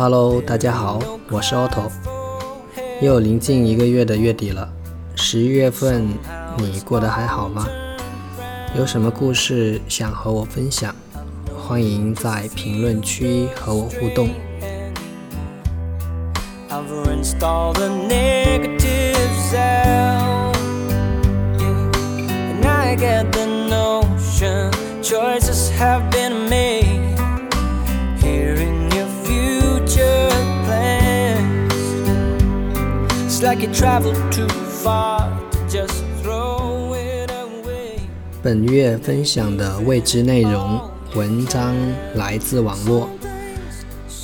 Hello，大家好，我是 Otto。又临近一个月的月底了，十一月份你过得还好吗？有什么故事想和我分享？欢迎在评论区和我互动。本月分享的未知内容文章来自网络。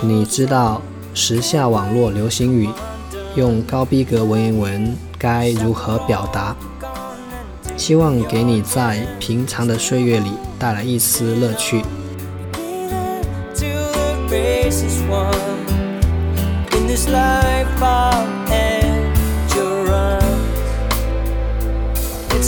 你知道时下网络流行语用高逼格文言文该如何表达？希望给你在平常的岁月里带来一丝乐趣。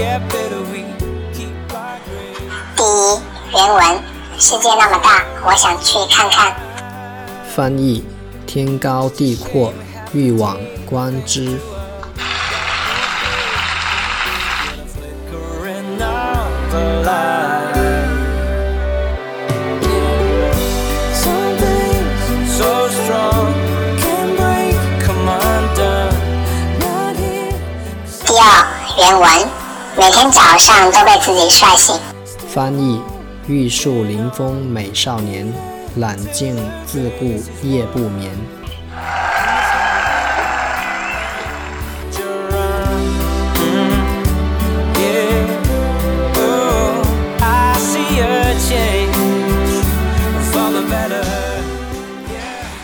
第一，原文：世界那么大，我想去看看。翻译：天高地阔，欲往观之。第二，原文：每天早上都被自己帅醒。翻译：玉树临风美少年，揽镜自顾夜不眠。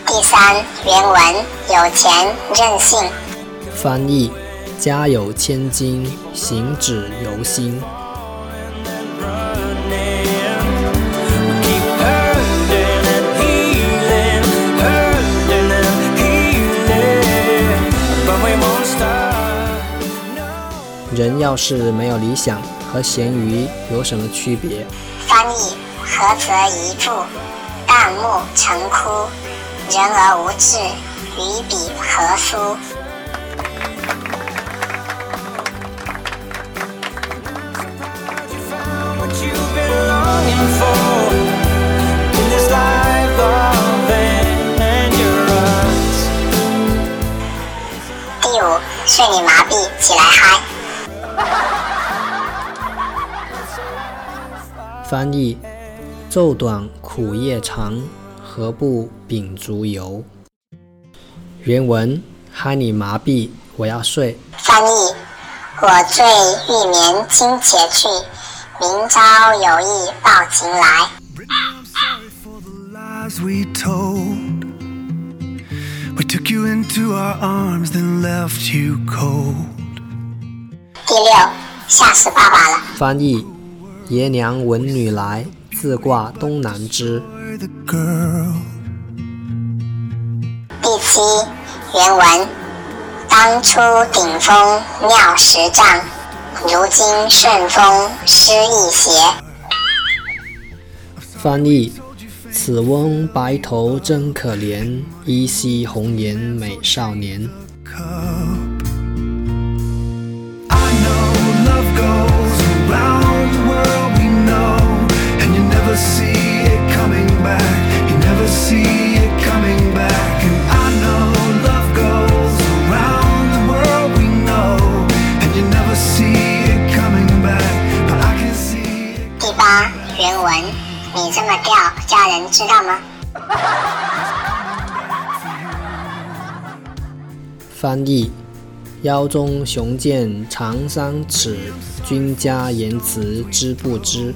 第三，原文：有钱任性。翻译：家有千金，行止由心。人要是没有理想，和咸鱼有什么区别？翻译：涸泽一粟，旦暮成枯。人而无志，与彼何殊？第五，睡你麻痹，起来嗨！翻译：昼短苦夜长。何不秉烛游？原文：嗨你麻痹，我要睡。翻译：我醉欲眠，今且去，明朝有意报情来。第六，吓死爸爸了。翻译：爷娘闻女来，自挂东南枝。第七，原文：当初顶峰妙十丈，如今顺风失一鞋。翻译：此翁白头真可怜，依稀红颜美少年。知道吗？翻译腰中雄剑长三尺君家言辞知不知？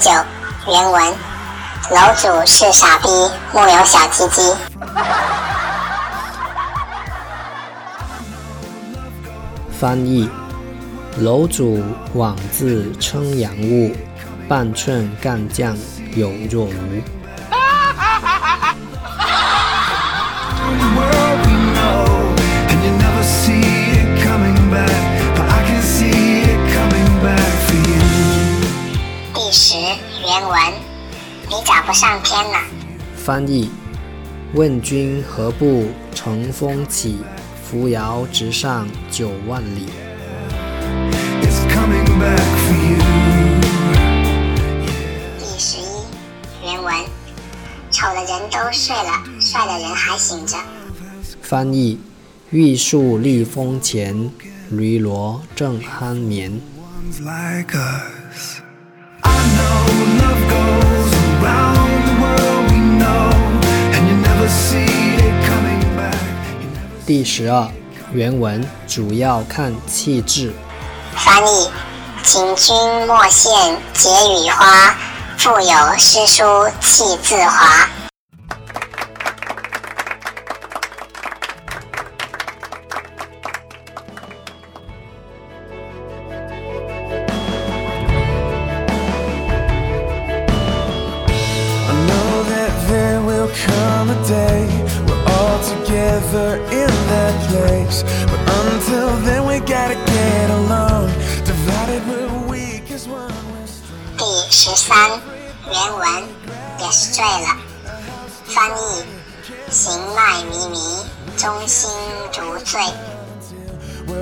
九原文：楼主是傻逼木有小鸡鸡。翻译：楼主枉自称阳物，半寸干将有若无。第十原文：你找不上天了。翻译：问君何不乘风起？扶摇直上九万里。第十一原文：丑的人都睡了，帅的人还醒着。翻译：玉树临风前，驴骡正酣眠。第十二原文主要看气质。翻译：请君莫羡解语花，腹有诗书气自华。第十三原文也是醉了。翻译：行迈靡靡，中心如醉。第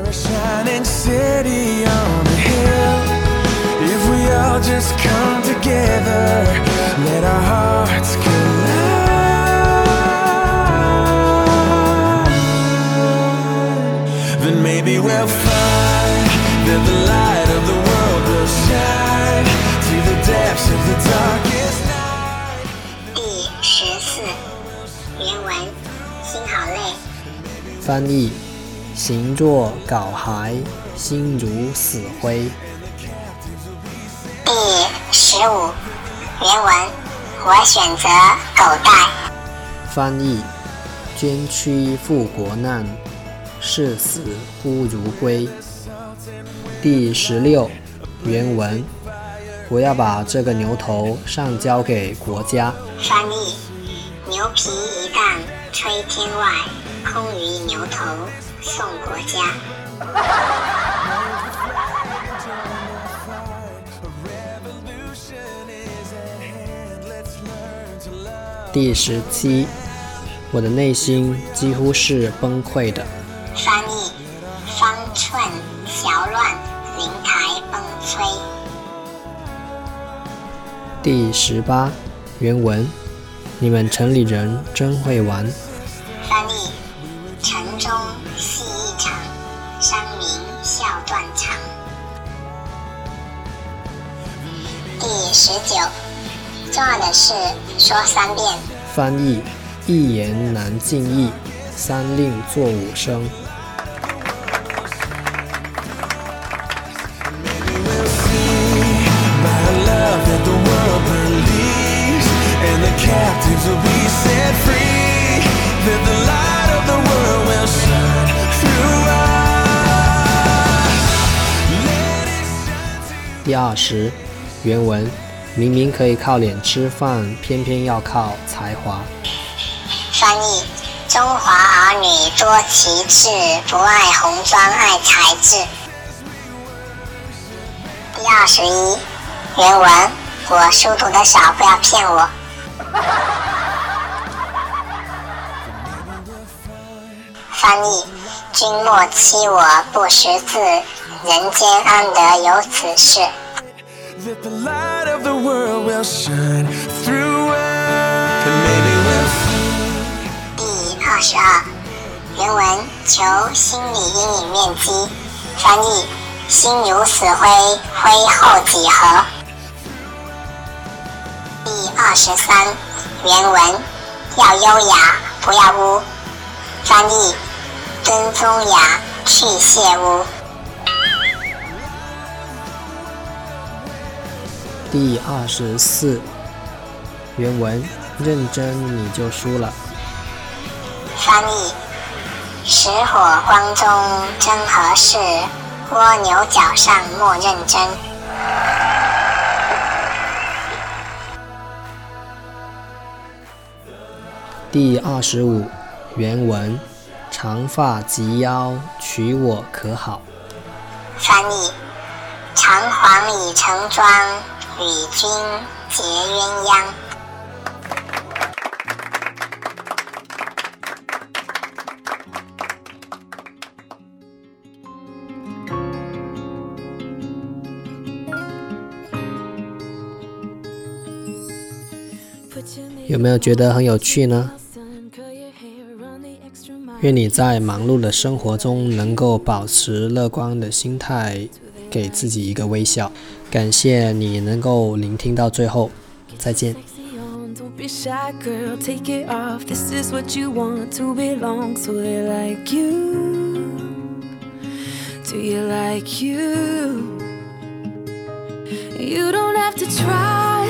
翻译：行若槁骸，心如死灰。第十五原文我选择狗带。翻译：捐躯赴国难，视死忽如归。第十六原文我要把这个牛头上交给国家。翻译：牛皮一旦吹天外，空余牛头送国家。第十七，我的内心几乎是崩溃的。翻译：方寸淆乱，灵台崩摧。第十八，原文：你们城里人真会玩。戏一场，山明笑断肠。第十九，重要的事说三遍。翻译：一言难尽意，三令作五声。第二十，原文：明明可以靠脸吃饭，偏偏要靠才华。翻译：中华儿女多奇志，不爱红妆爱才智。第二十一，原文：我书读的少，不要骗我。翻译：君莫欺我不识字，人间安得有此事。第二十二，原文求心理阴影面积。翻译：心如死灰，灰后几何？第二十三，原文要优雅，不要污。翻译：敦风雅，去屑污。第二十四，原文：认真你就输了。翻译：石火光中真合适，蜗牛角上莫认真。第二十五，原文：长发及腰，娶我可好？翻译：长黄已成妆，与君结鸳鸯。有没有觉得很有趣呢？愿你在忙碌的生活中能够保持乐观的心态，给自己一个微笑。感谢你能够聆听到最后，再见。try,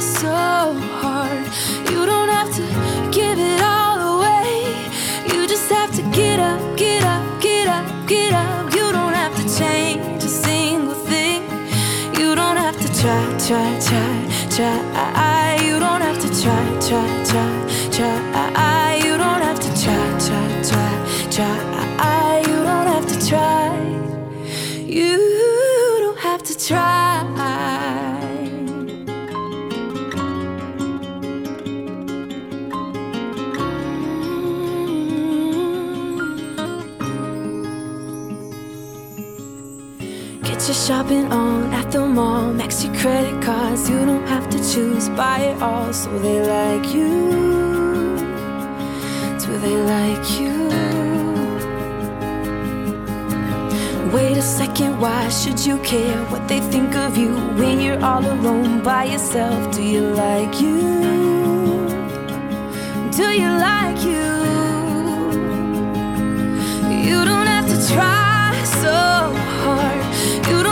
You don't have to choose. Buy it all. So they like you. Do they like you? Wait a second, why should you care what they think of you when you're all alone by yourself? Do you like you? Do you like you? You don't have to try so hard. You don't